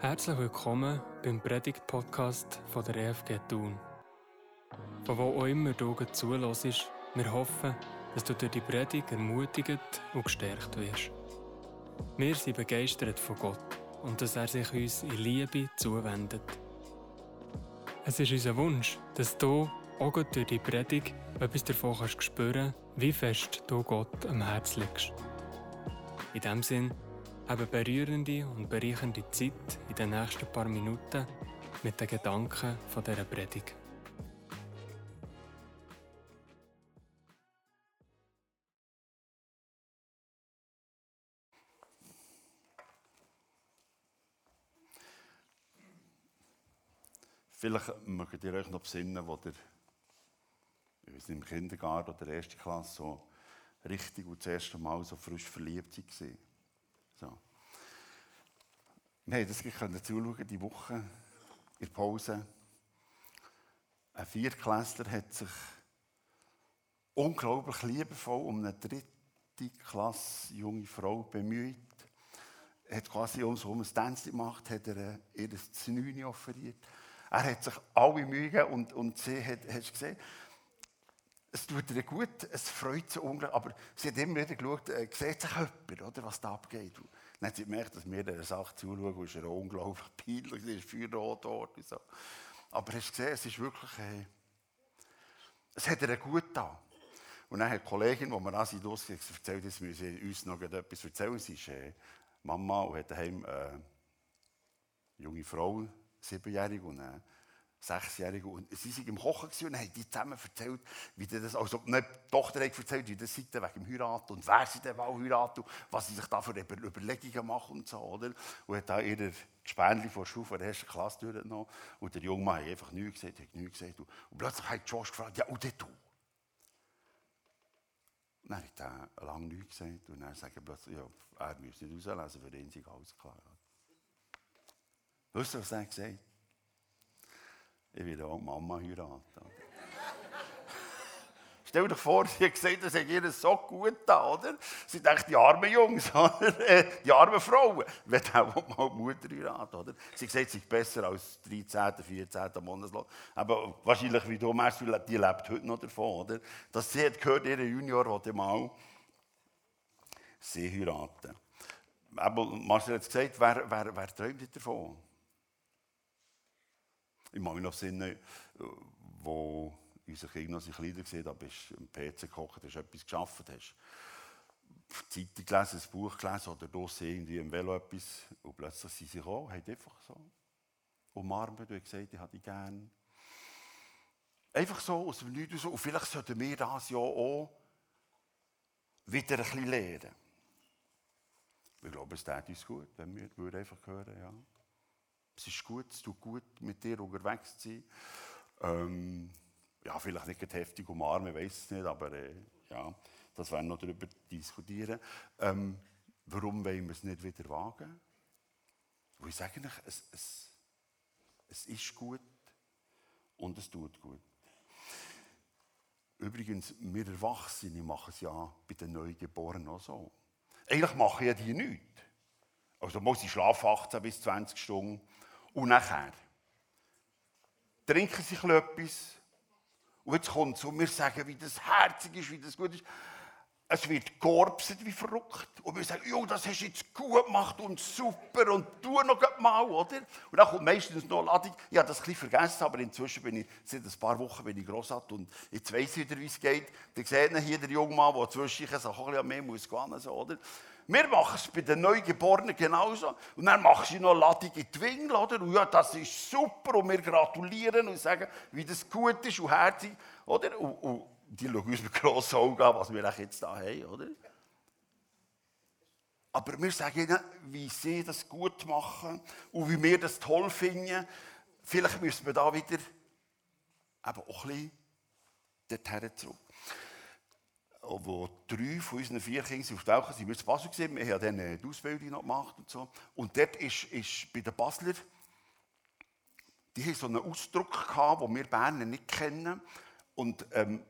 Herzlich willkommen beim Predigt-Podcast von der EFG Thun. Von wo auch immer du zulässt, wir hoffen, dass du durch die Predigt ermutigt und gestärkt wirst. Wir sind begeistert von Gott und dass er sich uns in Liebe zuwendet. Es ist unser Wunsch, dass du auch durch die Predigt etwas davon kannst spüren wie fest du Gott am Herz liegst. In diesem Sinne, eine berührende und bereichernde Zeit in den nächsten paar Minuten mit den Gedanken von dieser Predigt. Vielleicht mögt ihr euch noch besinnen, wo ihr im Kindergarten oder der ersten Klasse so richtig und das erste Mal so frisch verliebt war. So. Wir konnten das zuschauen, die Woche in der Pause. Ein Viertklässler hat sich unglaublich liebevoll um eine dritte Klasse junge Frau bemüht. Er hat quasi um so ein Tänzchen gemacht, hat er ihr das Znüni offeriert. Er hat sich alle Mühe und, und sie hat, hast du gesehen, es tut ihr gut, es freut sie unglaublich, aber sie hat immer wieder geschaut, äh, sieht sich jemand, oder, was da abgeht. Und dann hat sie gemerkt, dass wir dieser Sache zuschauen, ist unglaublich peinlich, sie ist feuerrot dort und so. Aber hast gesehen, es ist wirklich, äh, es hat ihr gut da. Und dann hat die Kollegin, die mir an sie losgeht, erzählt, dass wir uns noch etwas erzählen. Sie ist äh, Mama und hat daheim äh, eine junge Frau, siebenjährig, und äh, Sechsjährige. Und sie waren im Kochen und haben die zusammen erzählt, wie das, also die Tochter hat erzählt, wie das sei wegen dem Heiraten und wer sie denn mal heiraten was sie sich da für Überlegungen machen und so, oder? Und hat da ihre Spänli vor der Schule von der ersten Klasse durchgenommen. Und der junge Mann hat einfach nichts gesagt, hat nichts gesagt. Und, plötzlich hat Josh gefragt, ja, und du? Und dann hat er lange nichts gesagt. Und dann sagt er plötzlich, ja, er müsse nicht rauslesen, für ihn sei alles klar. Wisst ihr, was er gesagt hat? Ich will auch Mama heiraten. Stell dir vor, sie hat gesagt, das hat ihr so gut da, oder? Sie denkt, die armen Jungs? Äh, die armen Frauen, wenn auch mal Mutter heiraten, oder? Sie hat gesagt, sie ist besser als 13., 14. Monatslohn. Aber wahrscheinlich, wie du meinst, die lebt heute noch davon, oder? Dass sie hat gehört, ihr Junior wollte mal sie heiraten. Aber Marcel hat gesagt, wer, wer, wer träumt davon? Ich mag mich noch erinnern, wo unser Kind noch Kleider gesehen hat, bist am PC gekocht, hast etwas geschafft, hast Zeitung gelesen, ein Buch gelesen oder draussen irgendwie im Velo etwas und plötzlich sind sie gekommen, haben einfach so umarmt und gesagt, ich hätte dich gerne. Einfach so aus dem Nichts Und vielleicht sollten wir das ja auch wieder ein bisschen lernen. Ich glaube, es tut uns gut, wenn wir einfach hören, ja. Es ist gut, es tut gut, mit dir unterwegs zu sein. Ähm, ja, vielleicht nicht heftig umarmen, ich weiß es nicht, aber äh, ja, das werden wir noch darüber diskutieren. Ähm, warum wollen wir es nicht wieder wagen? Und ich sage euch, es, es, es ist gut und es tut gut. Übrigens, wir Erwachsene machen es ja bei den Neugeborenen auch so. Eigentlich machen ja die nichts. Also muss ich schlafen 18 bis 20 Stunden und nachher trinken sie etwas. Und jetzt kommt es und wir sagen, wie das herzig ist, wie das gut ist. Es wird georbset wie verrückt. Und wir sagen, jo, das hast du jetzt gut gemacht und super und tu noch mal, oder? Und dann kommt meistens noch Ladung. Ich habe das ein bisschen vergessen, aber inzwischen bin ich, seit ein paar Wochen bin ich Grossart und jetzt weiss ich wieder, wie es geht. Dann sieht hier der junge Mann, der zwischen sich auch ein bisschen mehr muss gehen, so, oder? Wir machen es bei den Neugeborenen genauso. Und dann machen sie noch Ladung in die Wingel, oder? Und ja, das ist super und wir gratulieren und sagen, wie das gut ist und herzig, oder? Und, und die schauen uns mit grossen Augen an, was wir jetzt da haben, oder? Aber wir sagen ihnen, wie sie das gut machen und wie wir das toll finden. Vielleicht müssen wir da wieder eben auch ein bisschen dorthin zurück wo drei von unseren vier Kindern auf Welt sind, wir in Basel gesehen, wir haben dann die Ausbildung noch gemacht und so. Und dort ist, ist bei den Basler, die haben so einen Ausdruck gehabt, den wir Berner nicht kennen. Und ähm,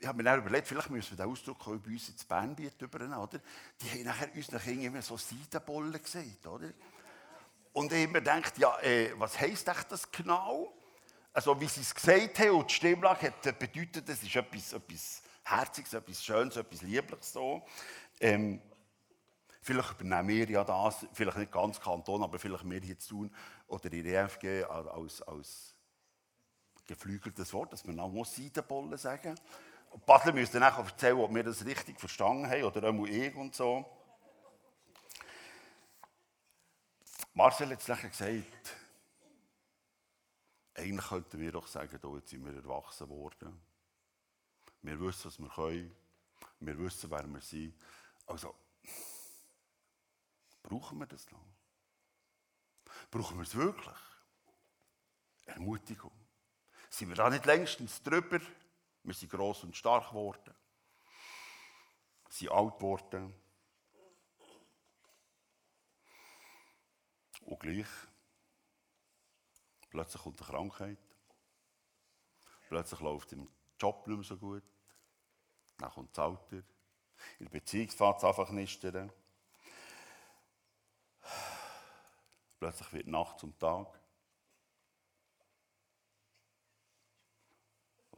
ich habe mir dann überlegt, vielleicht müssen wir den Ausdruck auch bei uns ins Bernbiet übernehmen, oder? Die haben nachher unseren Kindern immer so Seidenbollen gesehen, oder? Und ich mir gedacht, ja, äh, was heisst das genau? Also, wie sie es gesagt haben und die Stimmlage hat bedeutet, das ist etwas, etwas Herziges, etwas Schönes, etwas Liebliches so. Ähm, vielleicht übernehmen wir ja das, vielleicht nicht ganz Kanton, aber vielleicht wir hier zu tun oder in der EFG als, als geflügeltes Wort, dass man auch Seidenbollen sagen muss. Basler müsste dann auch erzählen, ob wir das richtig verstanden haben oder auch ich und so. Marcel hat es nachher gesagt, eigentlich könnten wir doch sagen, oh, jetzt sind wir erwachsen worden. Wir wissen, was wir können. Wir wissen, wer wir sind. Also, brauchen wir das noch? Brauchen wir es wirklich? Ermutigung. Sind wir da nicht längstens drüber? Wir sind gross und stark geworden. Wir sind alt geworden. Und gleich, plötzlich kommt eine Krankheit. Plötzlich läuft im Job nicht mehr so gut. Dann kommt das Alter. In der Beziehung fängt es einfach nistern. Plötzlich wird Nacht zum Tag.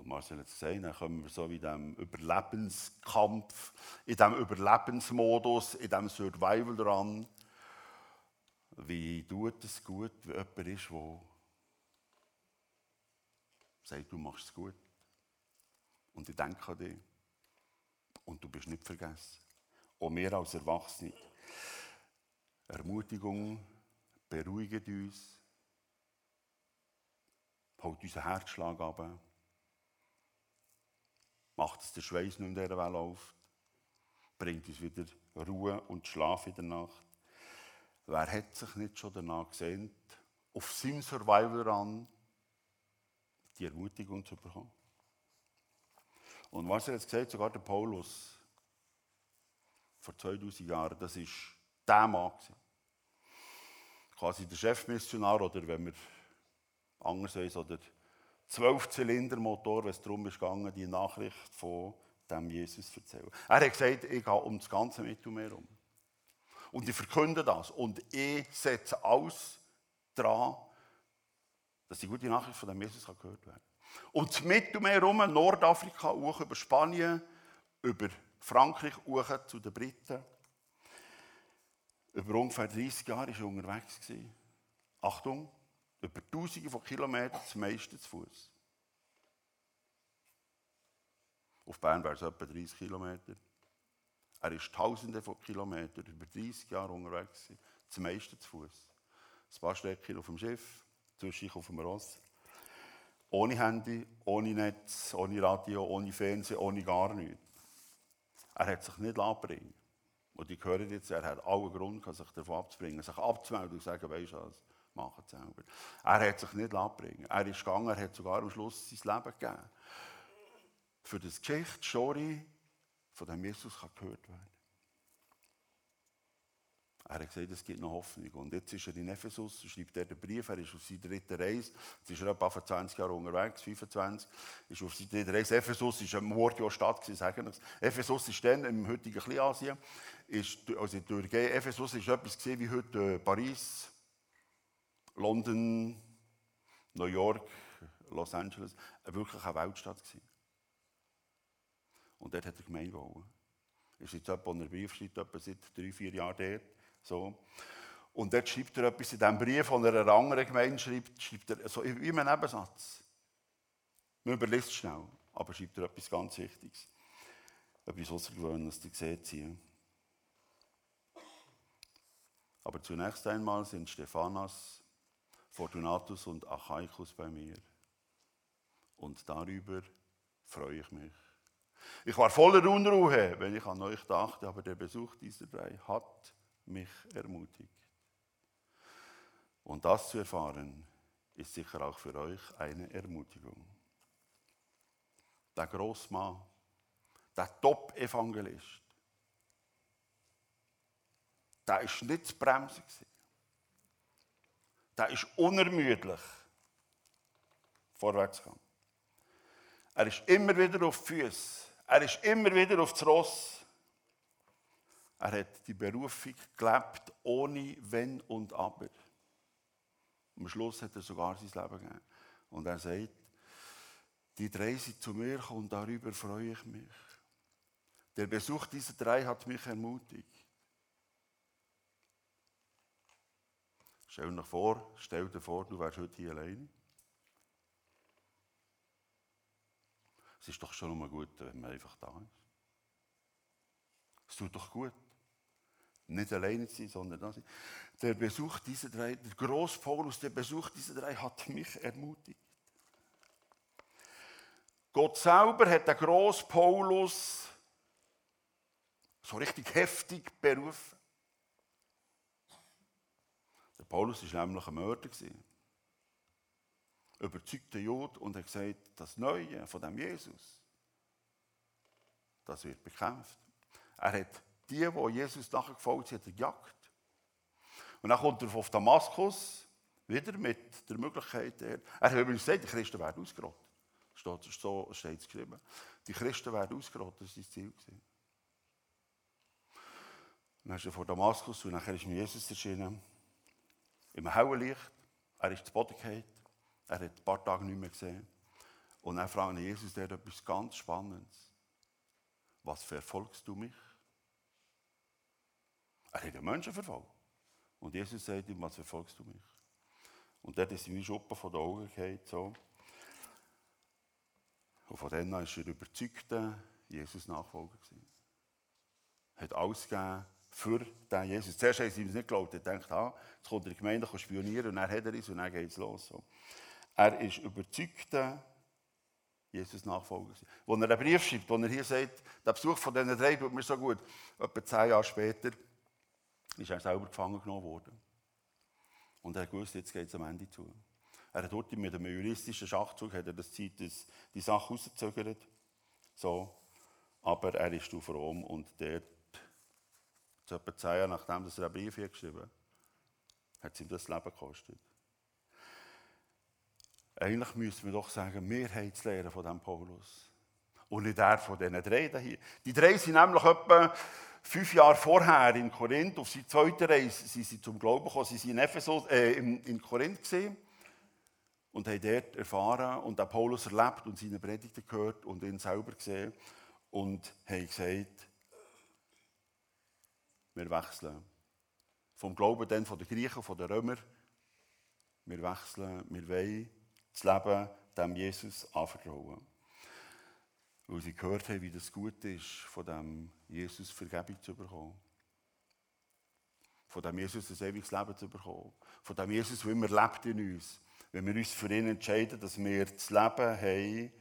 Und Marcel hat es gesagt, dann kommen wir so in diesem Überlebenskampf, in diesem Überlebensmodus, in diesem Survival ran. Wie tut es gut, wenn jemand ist, der sagt, du machst es gut. Und ich denke an dich. Und du bist nicht vergessen. Auch wir als Erwachsene. Ermutigung beruhigt uns, holt unseren Herzschlag ab, macht es der Schweiß nicht in dieser Welt auf, bringt uns wieder Ruhe und Schlaf in der Nacht. Wer hat sich nicht schon danach gesehnt, auf seinem Survival ran die Ermutigung zu bekommen? Und was er jetzt gesagt sogar der Paulus vor 2000 Jahren, das war der Mann. Quasi der Chefmissionar oder wenn wir anders heißt, oder Zwölf-Zylinder-Motor, wenn es darum ging, die Nachricht von dem Jesus zu erzählen. Er hat gesagt, ich gehe um das ganze Mittelmeer herum. Und ich verkünde das. Und ich setze alles daran, dass die gute Nachricht von dem Jesus gehört werden Und das Mittelmeer herum, Nordafrika, hoch über Spanien, über Frankreich, hoch zu den Briten. Über ungefähr 30 Jahre war er unterwegs. Achtung, über Tausende von Kilometern, das meiste zu Fuß. Auf Bern wäre es etwa 30 Kilometer. Er ist Tausende von Kilometern, über 30 Jahre unterwegs, das meiste zu Fuß. Ein paar Strecke auf dem Schiff, zwischendurch auf dem Ross. Ohne Handy, ohne Netz, ohne Radio, ohne Fernsehen, ohne gar nichts. Er hat sich nicht abbringen Und ich höre jetzt, er hat allen Grund, sich davon abzubringen, sich abzumelden und zu sagen, weißt du was, mach es selber. Er hat sich nicht abbringen Er ist gegangen, er hat sogar am Schluss sein Leben gegeben. Für das Geschichte, Story von dem Jesus kann gehört werden. Er hat gesagt, es gibt noch Hoffnung. Und jetzt ist er in Ephesus, schreibt er den Brief, er ist auf seiner dritten Reise, jetzt ist er etwa 20 Jahre unterwegs, 25, ist auf seiner dritten Reise. Ephesus ist ein Mordjahr-Stadt, sagen wir Ephesus ist dann im heutigen Kleinasien, ist, also Ephesus ist etwas wie heute äh, Paris, London, New York, Los Angeles, wirklich eine Weltstadt gewesen. Und dort hat er Gemeinde gebaut. Ist jetzt in der Brief schreibt, etwa seit drei, vier Jahren dort. So. Und dort schreibt er etwas in diesem Brief, von einer anderen Gemeinde schreibt, schreibt er so wie ein Nebensatz. Man überlässt schnell, aber schreibt er etwas ganz Wichtiges. Etwas Außergewöhnliches, die seht hier. Aber zunächst einmal sind Stephanas, Fortunatus und Achaikus bei mir. Und darüber freue ich mich. Ich war voller Unruhe, wenn ich an euch dachte, aber der Besuch dieser drei hat mich ermutigt. Und das zu erfahren, ist sicher auch für euch eine Ermutigung. Der Großmann, der Top-Evangelist, der ist nicht zu bremsen. Der ist unermüdlich vorwärts gegangen. Er ist immer wieder auf die Füße. Er ist immer wieder auf das Ross. Er hat die Berufung gelebt, ohne Wenn und Aber. Am Schluss hat er sogar sein Leben gegeben. Und er sagt, die drei sind zu mir und darüber freue ich mich. Der Besuch dieser drei hat mich ermutigt. Stell dir vor, stell dir vor, du wärst heute hier alleine. Es ist doch schon mal gut, wenn man einfach da ist. Es tut doch gut. Nicht alleine zu sein, sondern da sein. Der Besuch dieser drei, der Groß Paulus, der Besuch dieser drei hat mich ermutigt. Gott selber hat den Groß Paulus so richtig heftig berufen. Paulus war nämlich ein Mörder. Überzeugter Jude und hat gesagt, das Neue von dem Jesus, das wird bekämpft. Er hat die, die Jesus nachgefolgt sind, gejagt. Und dann kommt er auf Damaskus, wieder mit der Möglichkeit, er, er hat übrigens gesagt, die Christen werden ausgerottet. Steht, so steht es geschrieben. Die Christen werden ausgerottet, das war sein Ziel. Dann ist er vor Damaskus und nachher ist mir Jesus erschienen. Im hellen Licht. Er ist zu Boden gefallen. Er hat ein paar Tage nicht mehr gesehen. Und dann fragt Jesus der etwas ganz Spannendes. Was verfolgst du mich? Er hat den Menschen verfolgt. Und Jesus sagt ihm, was verfolgst du mich? Und dort ist seine Schuppe von den Augen gefallen, so. Und von dann an war er überzeugter Jesus-Nachfolger. Er hat alles gegeben für den Jesus. Zuerst haben sie ihm nicht geglaubt. Er denkt, ah, jetzt kommt er in die Gemeinde spionieren und dann hat er es und dann geht es los. So. Er ist überzeugter Jesus-Nachfolger. Als er einen Brief schreibt, wo er hier sagt, der Besuch von diesen drei tut mir so gut, etwa zehn Jahre später ist er selber gefangen genommen worden. Und er wusste, jetzt geht es am Ende zu. Er hat dort mit einem juristischen Schachzug hat er das Zeit, das, die Sache rausgezögert. So. Aber er ist auf Rom und dort, so etwa zehn Jahre nachdem er einen Brief geschrieben hat, hat es ihm das Leben gekostet. Eigentlich müssen wir doch sagen, wir haben zu lernen von diesem Paulus. Und nicht er von diesen drei hier. Die drei sind nämlich etwa fünf Jahre vorher in Korinth, auf seiner zweiten Reise sind zum Glauben gekommen. Sie waren in, Ephesus, äh, in, in Korinth gesehen und haben dort erfahren und auch Paulus erlebt und seine Predigten gehört und ihn selber gesehen und haben gesagt, wir wechseln. Vom Glauben dann von den Griechen, von den Römern, wir wechseln, wir wollen das Leben dem Jesus anvertrauen. Weil sie gehört haben, wie das gut ist, von dem Jesus Vergebung zu bekommen. Von dem Jesus ein ewiges Leben zu bekommen. Von dem Jesus, der immer lebt in uns. Wenn wir uns für ihn entscheiden, dass wir das Leben haben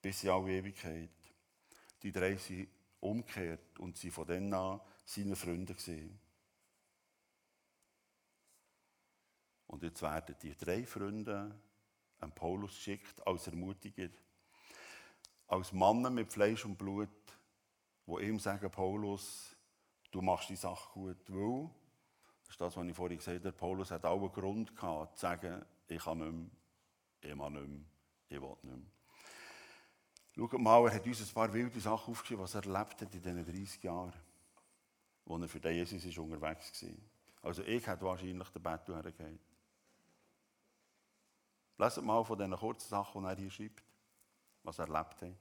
bis in alle Ewigkeit. Die drei sind umgekehrt und sie von dann an seine Freunde gesehen. Und jetzt werden die drei Freunde an Paulus geschickt als Ermutiger, als Mann mit Fleisch und Blut, wo ihm sagen, Paulus, du machst die Sache gut, weil, das ist das, was ich vorhin gesagt habe, Paulus hat auch einen Grund gehabt, zu sagen, ich kann nicht mehr, ich kann nicht mehr, ich will nicht mehr. Schaut mal, er hat uns ein paar wilde Sachen aufgeschrieben, was er erlebt hat in diesen 30 Jahren, wo er für den Jesus ist unterwegs war. Also ich hätte wahrscheinlich den Bett hergegeben. Leset mal von diesen kurzen Sachen, die er hier schreibt, was er erlebt hat.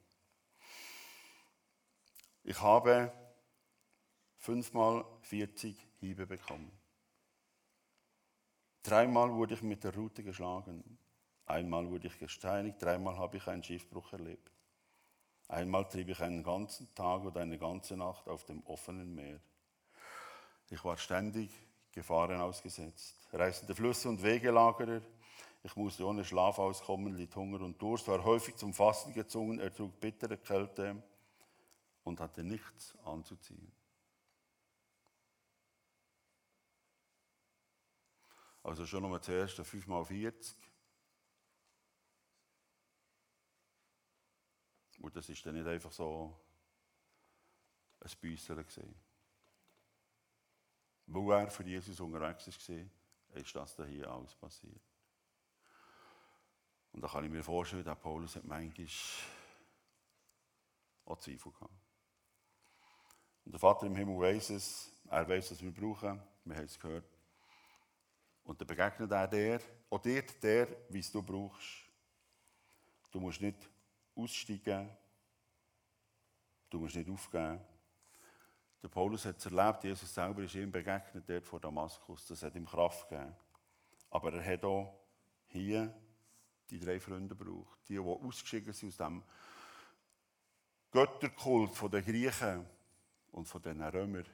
Ich habe fünfmal 40 Hiebe bekommen. Dreimal wurde ich mit der Rute geschlagen. Einmal wurde ich gesteinigt, dreimal habe ich einen Schiffbruch erlebt. Einmal trieb ich einen ganzen Tag oder eine ganze Nacht auf dem offenen Meer. Ich war ständig Gefahren ausgesetzt. Reißende Flüsse und Wegelagerer, ich musste ohne Schlaf auskommen, litt Hunger und Durst, war häufig zum Fasten gezwungen, er trug bittere Kälte und hatte nichts anzuziehen. Also schon nochmal zuerst 5 mal 40. Und das ist dann nicht einfach so ein Büsseln gesehen. Wo er für Jesus unterwegs war, ist das hier alles passiert. Und da kann ich mir vorstellen, dass Paulus hat manchmal auch Zweifel gehabt. Und der Vater im Himmel weiß es, er weiß, was wir brauchen, wir haben es gehört. Und dann begegnet er dir, auch dir der, wie es du brauchst. Du musst nicht aussteigen, du musst nicht aufgeben. Der Paulus hat es erlebt, Jesus selber ist ihm begegnet, dort vor Damaskus. Das hat ihm Kraft gegeben. Aber er hat auch hier die drei Freunde gebraucht. Die, die ausgeschieden sind aus dem Götterkult der Griechen und von den Römern.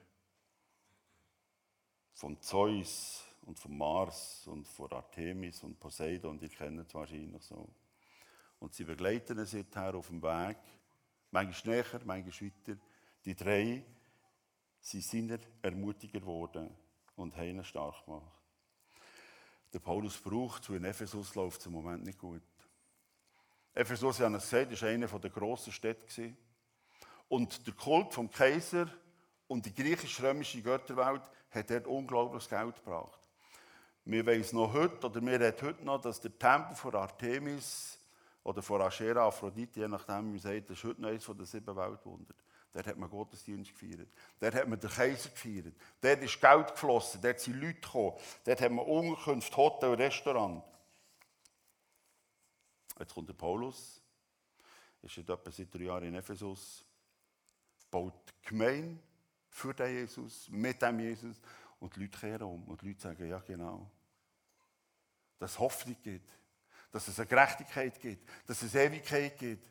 Von Zeus und von Mars und von Artemis und Poseidon, die kennen es wahrscheinlich so. Und sie begleiten ihn seither auf dem Weg, manchmal näher, manchmal weiter. Die drei sind seiner Ermutiger geworden und haben ihn stark gemacht. Der Paulus braucht, zu in Ephesus läuft es im Moment nicht gut. Ephesus, ich habe es gesagt, war eine der grossen Städte. Und der Kult vom Kaiser und die griechisch-römische Götterwelt hat dort unglaubliches Geld gebracht. Wir wissen noch heute, oder wir reden heute noch, dass der Tempel von Artemis oder von Aschera, Aphrodite, je nachdem, wie man sagt, das ist heute noch eines der sieben Weltwunder. Dort hat man Gottesdienst gefeiert. Dort hat man den Kaiser gefeiert. Dort ist Geld geflossen. Dort sind Leute gekommen. Dort hat man Unterkünfte, Hotel, Restaurant. Jetzt kommt der Paulus. Ist jetzt etwa seit drei Jahren in Ephesus. Baut Gemeinde für den Jesus, mit dem Jesus. Und die Leute kehren um. Und die Leute sagen, ja genau. Dass es Hoffnung gibt. Dass es eine Gerechtigkeit gibt. Dass es Ewigkeit gibt.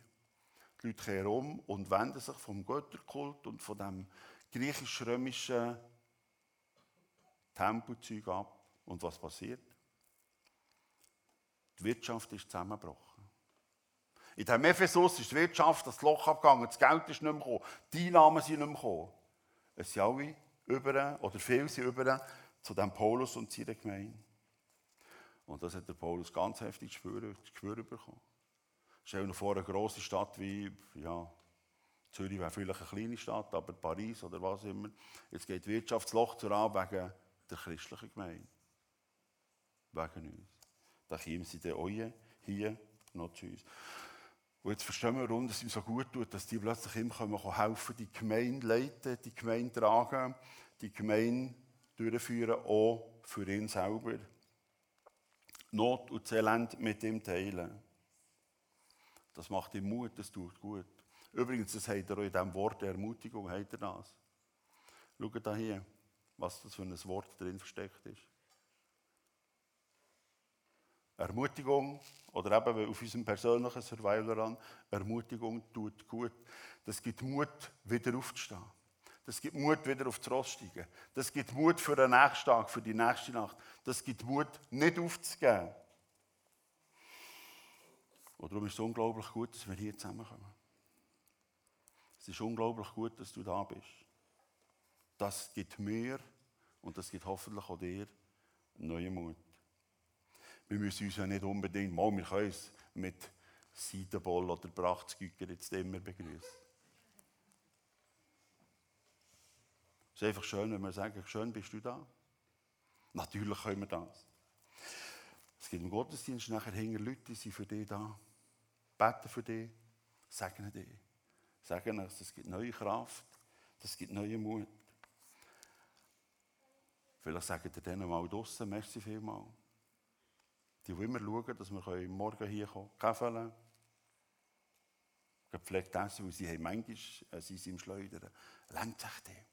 Die Leute kehren um und wenden sich vom Götterkult und von dem griechisch-römischen Tempelzeug ab. Und was passiert? Die Wirtschaft ist zusammengebrochen. In dem Ephesus ist die Wirtschaft das Loch abgegangen, das Geld ist nicht mehr gekommen, die Einnahmen sind nicht mehr gekommen. Es sind alle über, oder viele sind über zu dem Paulus und seiner Gemeinde. Und das hat der Paulus ganz heftig zu spüren, zu spüren bekommen. Stell dir vor, eine grosse Stadt wie, ja, Zürich wäre vielleicht eine kleine Stadt, aber Paris oder was immer. Jetzt geht das Wirtschaftsloch zur wegen der christlichen Gemeinde. Wegen uns. Da kommen sie dann auch hier noch zu uns. Und jetzt verstehen wir, warum es ihm so gut tut, dass die plötzlich kommen, helfen, die Gemeinde leiten, die Gemeinde tragen, die Gemeinde durchführen, auch für ihn selber. Not und Elend mit ihm teilen. Das macht ihm Mut, das tut gut. Übrigens, das hat er auch in diesem Wort der Ermutigung, hat er das. Schaut da hier, was das für ein Wort drin versteckt ist. Ermutigung, oder eben auf unserem persönlichen Survivor an, Ermutigung tut gut. Das gibt Mut, wieder aufzustehen. Das gibt Mut, wieder auf das Ross steigen. Das gibt Mut für den nächsten Tag, für die nächste Nacht. Das gibt Mut, nicht aufzugeben. Und darum ist es unglaublich gut, dass wir hier zusammenkommen. Es ist unglaublich gut, dass du da bist. Das gibt mir und das gibt hoffentlich auch dir neuen Mut. Wir müssen uns ja nicht unbedingt, mal, wir können es mit Seidenboll oder Brachtsgücker jetzt immer begrüßen. Es ist einfach schön, wenn wir sagen, schön bist du da. Natürlich können wir das. Es gibt im Gottesdienst nachher hinter Leute, die sind für dich da beten für dich, segnen dich. Sagen es, es gibt neue Kraft, es gibt neuen Mut. Vielleicht sagen ihr denen mal draussen, merci vielmal. Die, die immer schauen, dass wir morgen hier kommen können, gepflegt essen, weil sie haben manchmal, äh, sie sind im Schleudern. Längt sich dem?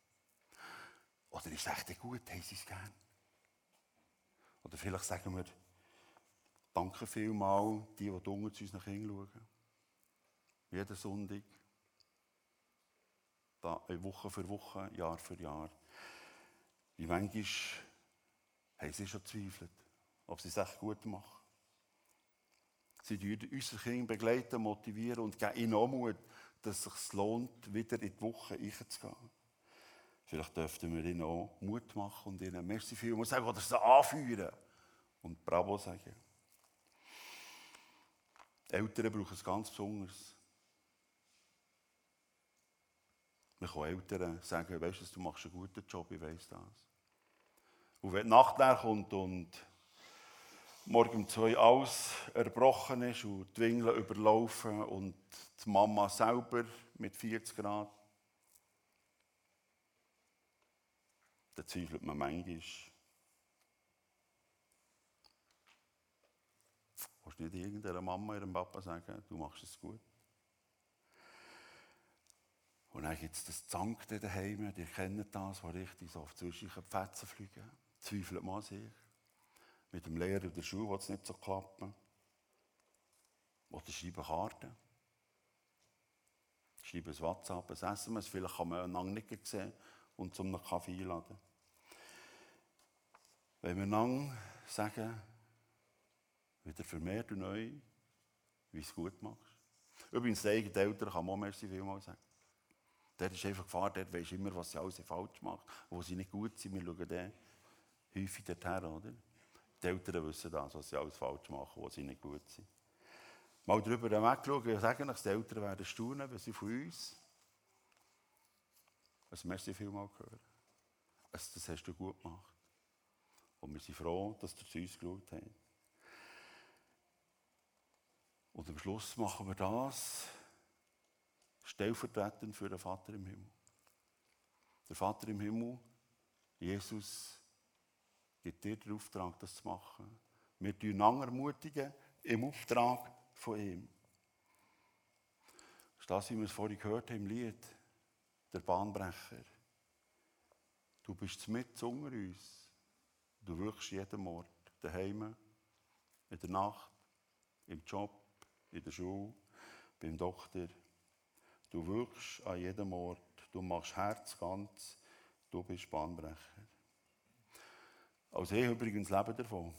Oder ist es echt gut, haben sie es gern? Oder vielleicht sagen wir, Danke vielmal, die, die unten zu uns nach hinschauen. Jeden Sonntag. Woche für Woche, Jahr für Jahr. Wie manchmal haben sie schon zweifelt, ob sie es echt gut machen. Sie begleiten unsere Kinder begleiten, motivieren und geben ihnen auch Mut, dass es sich lohnt, wieder in die Woche einzugehen. Vielleicht dürften wir ihnen auch Mut machen und ihnen Merci viel sagen oder sie anführen und Bravo sagen. Eltern brauchen es ganz besonders. Man kann Eltern sagen, weißt du, du machst einen guten Job, ich weiss das. Und wenn die Nacht kommt und morgen um zwei alles erbrochen ist und die Wingeln überlaufen und die Mama selber mit 40 Grad, dann zweifelt man manchmal. Musst nicht irgendeiner Mama, ihrem Papa sagen, du machst es gut. Und dann gibt es das Zankte daheim, die kennen das, wo richtig so zwischen die Fetzen fliegen. Zweifelt man an sich. Mit dem Lehrer in der Schule will es nicht so klappen. Oder schreiben Karten. Schreiben ein WhatsApp, ein SMS. Vielleicht kann man einander nicht sehen und zum Kaffee einladen. Wenn wir einander sagen, wieder vermehrt und neu, wie es gut machst. Übrigens, die eigenen Eltern kann man auch merci vielmals sagen. Der ist einfach Gefahr, der weiß immer, was sie alles falsch macht, wo sie nicht gut sind. Wir schauen dann häufig dorthin, oder? Die Eltern wissen das, was sie alles falsch machen, wo sie nicht gut sind. Mal darüber wegschauen und sagen, die Eltern werden staunen, wenn sie von uns ein Merci vielmal hören. Das hast du gut gemacht. Und wir sind froh, dass du zu uns geschaut hast. Und am Schluss machen wir das stellvertretend für den Vater im Himmel. Der Vater im Himmel, Jesus, gibt dir den Auftrag, das zu machen. Wir tun ermutigen im Auftrag von ihm. Das ist das, wie wir es vorhin gehört haben im Lied, der Bahnbrecher. Du bist mit unter uns. Du wirkst jeden Ort. Daheim, in der Nacht, im Job, in der Schule, beim Doktor. Du wirkst an jedem Ort. Du machst Herz ganz. Du bist Bahnbrecher. Als ich übrigens lebe davon.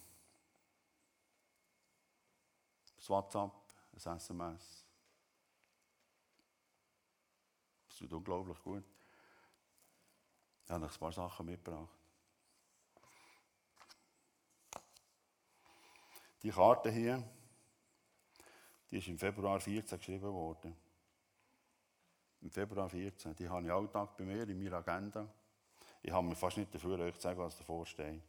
Das WhatsApp, ein SMS. Das tut unglaublich gut. Ich habe noch ein paar Sachen mitgebracht. Die Karte hier, die ist im Februar 14 geschrieben worden. Im Februar 14. Die habe ich Alltag bei mir in meiner Agenda. Ich habe mir fast nicht dafür, euch zu sagen, was davor steht.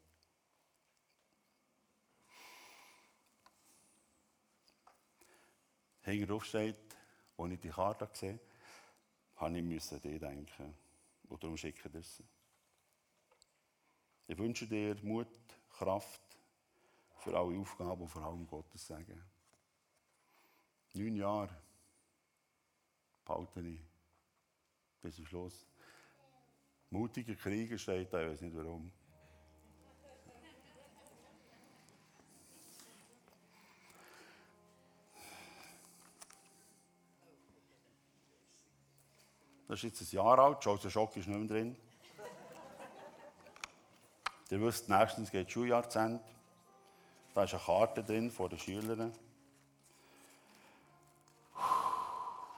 Hinten drauf steht, als ich die Karte gesehen habe, musste ich dich denken. Und darum schicke ich das. Ich wünsche dir Mut, Kraft für alle Aufgaben und vor allem Gottes Segen. Neun Jahre behalte ich bis zum Schluss. Mutiger Krieger steht da, ich weiß nicht warum. Das ist jetzt ein Jahr alt, Joseph Schock ist nicht mehr drin. Ihr wisst, nächstens geht das Schuljahr zu Ende. Da ist eine Karte drin von den Schülern.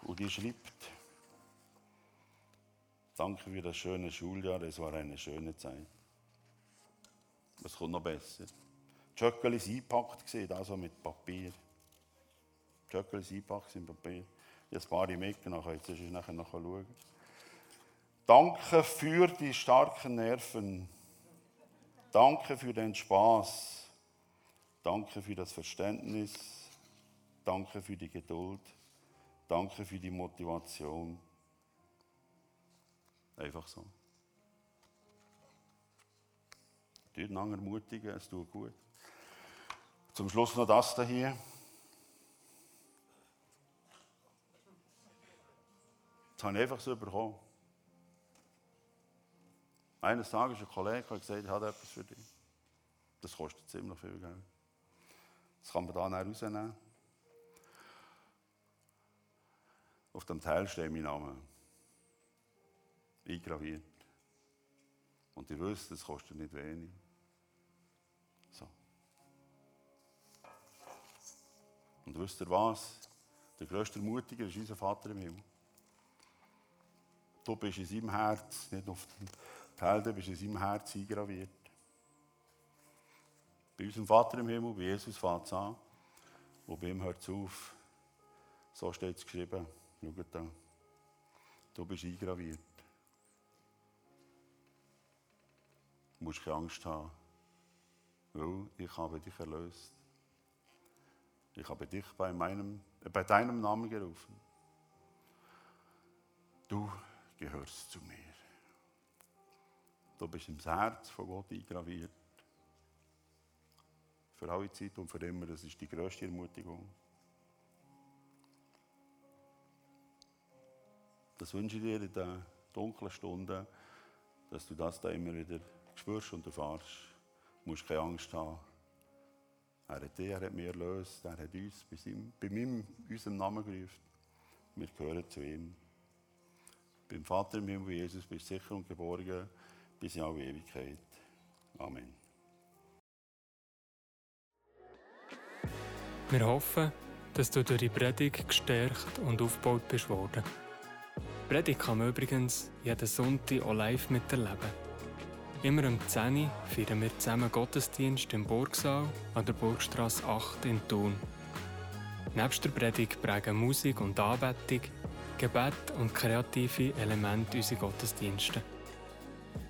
Und die schreibt, danke für das schöne Schuljahr, es war eine schöne Zeit. Es kommt noch besser. Die Schöckeli sind eingepackt, also mit Papier. Die Schöckeli sind eingepackt in Papier. Ich habe ein paar mitgenommen, könnt ihr nachher noch schauen. Danke für die starken Nerven. Danke für den Spaß. Danke für das Verständnis. Danke für die Geduld. Danke für die Motivation. Einfach so. Tut einander ermutigen, es tut gut. Zum Schluss noch das hier. Das habe ich einfach so bekommen. Eines Tages ein Kollege hat gesagt, ich habe etwas für dich. Das kostet ziemlich viel Geld. Das kann man da rausnehmen. Auf dem Teil steht mein Name. Eingraviert. Und ihr wisst, das kostet nicht wenig. So. Und wisst ihr was? Der grösste Mutiger ist unser Vater im Himmel. Du bist in seinem Herz, nicht auf dem Teil, du bist in seinem Herz eingraviert. Bei unserem Vater im Himmel, bei Jesus fängt es an. Und bei ihm hört es auf. So steht es geschrieben. Schaut da. Du bist eingraviert. Du musst keine Angst haben. Weil ich habe dich erlöst. Ich habe dich bei, meinem, äh, bei deinem Namen gerufen. Du gehörst zu mir. Du bist im Herz von Gott eingraviert. für alle Zeit und für immer. Das ist die grösste Ermutigung. Das wünsche ich dir in den dunklen Stunden, dass du das da immer wieder spürst und erfährst. Du musst keine Angst haben. Er hat dich, er hat mich erlöst, er hat uns bei, seinem, bei meinem, unserem Namen gerufen. Wir gehören zu ihm. Beim Vater im Himmel, Jesus, bist du sicher und geborgen bis in alle Ewigkeit. Amen. Wir hoffen, dass du durch die Predigt gestärkt und aufgebaut bist worden. Predigt kann man übrigens jeden Sonntag auch live miterleben. Immer um 10 Uhr feiern wir zusammen Gottesdienst im Burgsaal an der Burgstrasse 8 in Thun. Nebst der Predigt prägen Musik und Anbetung, Gebet und kreative Elemente unsere Gottesdienste.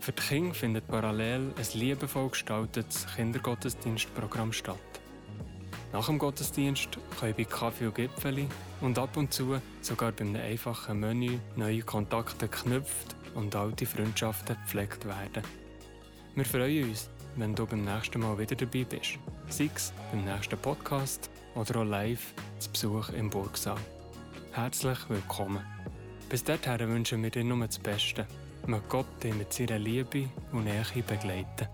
Für die Kinder findet parallel ein liebevoll gestaltetes Kindergottesdienstprogramm statt. Nach dem Gottesdienst können bei Kaffee und Gipfeli und ab und zu sogar bei einem einfachen Menü neue Kontakte geknüpft und alte Freundschaften gepflegt werden. Wir freuen uns, wenn du beim nächsten Mal wieder dabei bist. Sei es beim nächsten Podcast oder auch live zu Besuch im Burgsaal. Herzlich willkommen. Bis dahin wünschen wir dir nur das Beste. Möge Gott dich mit seiner Liebe und Nähe begleiten.